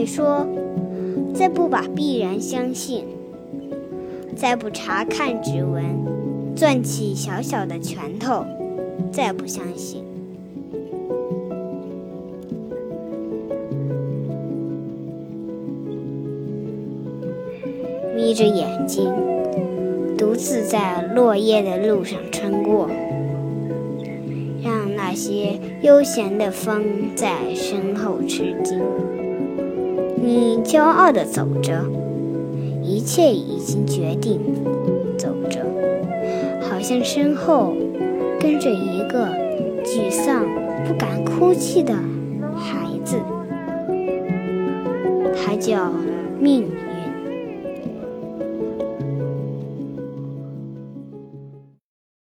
你说，再不把必然相信，再不查看指纹，攥起小小的拳头，再不相信。眯着眼睛，独自在落叶的路上穿过，让那些悠闲的风在身后吃惊。你骄傲地走着，一切已经决定。走着，好像身后跟着一个沮丧、不敢哭泣的孩子，他叫命运。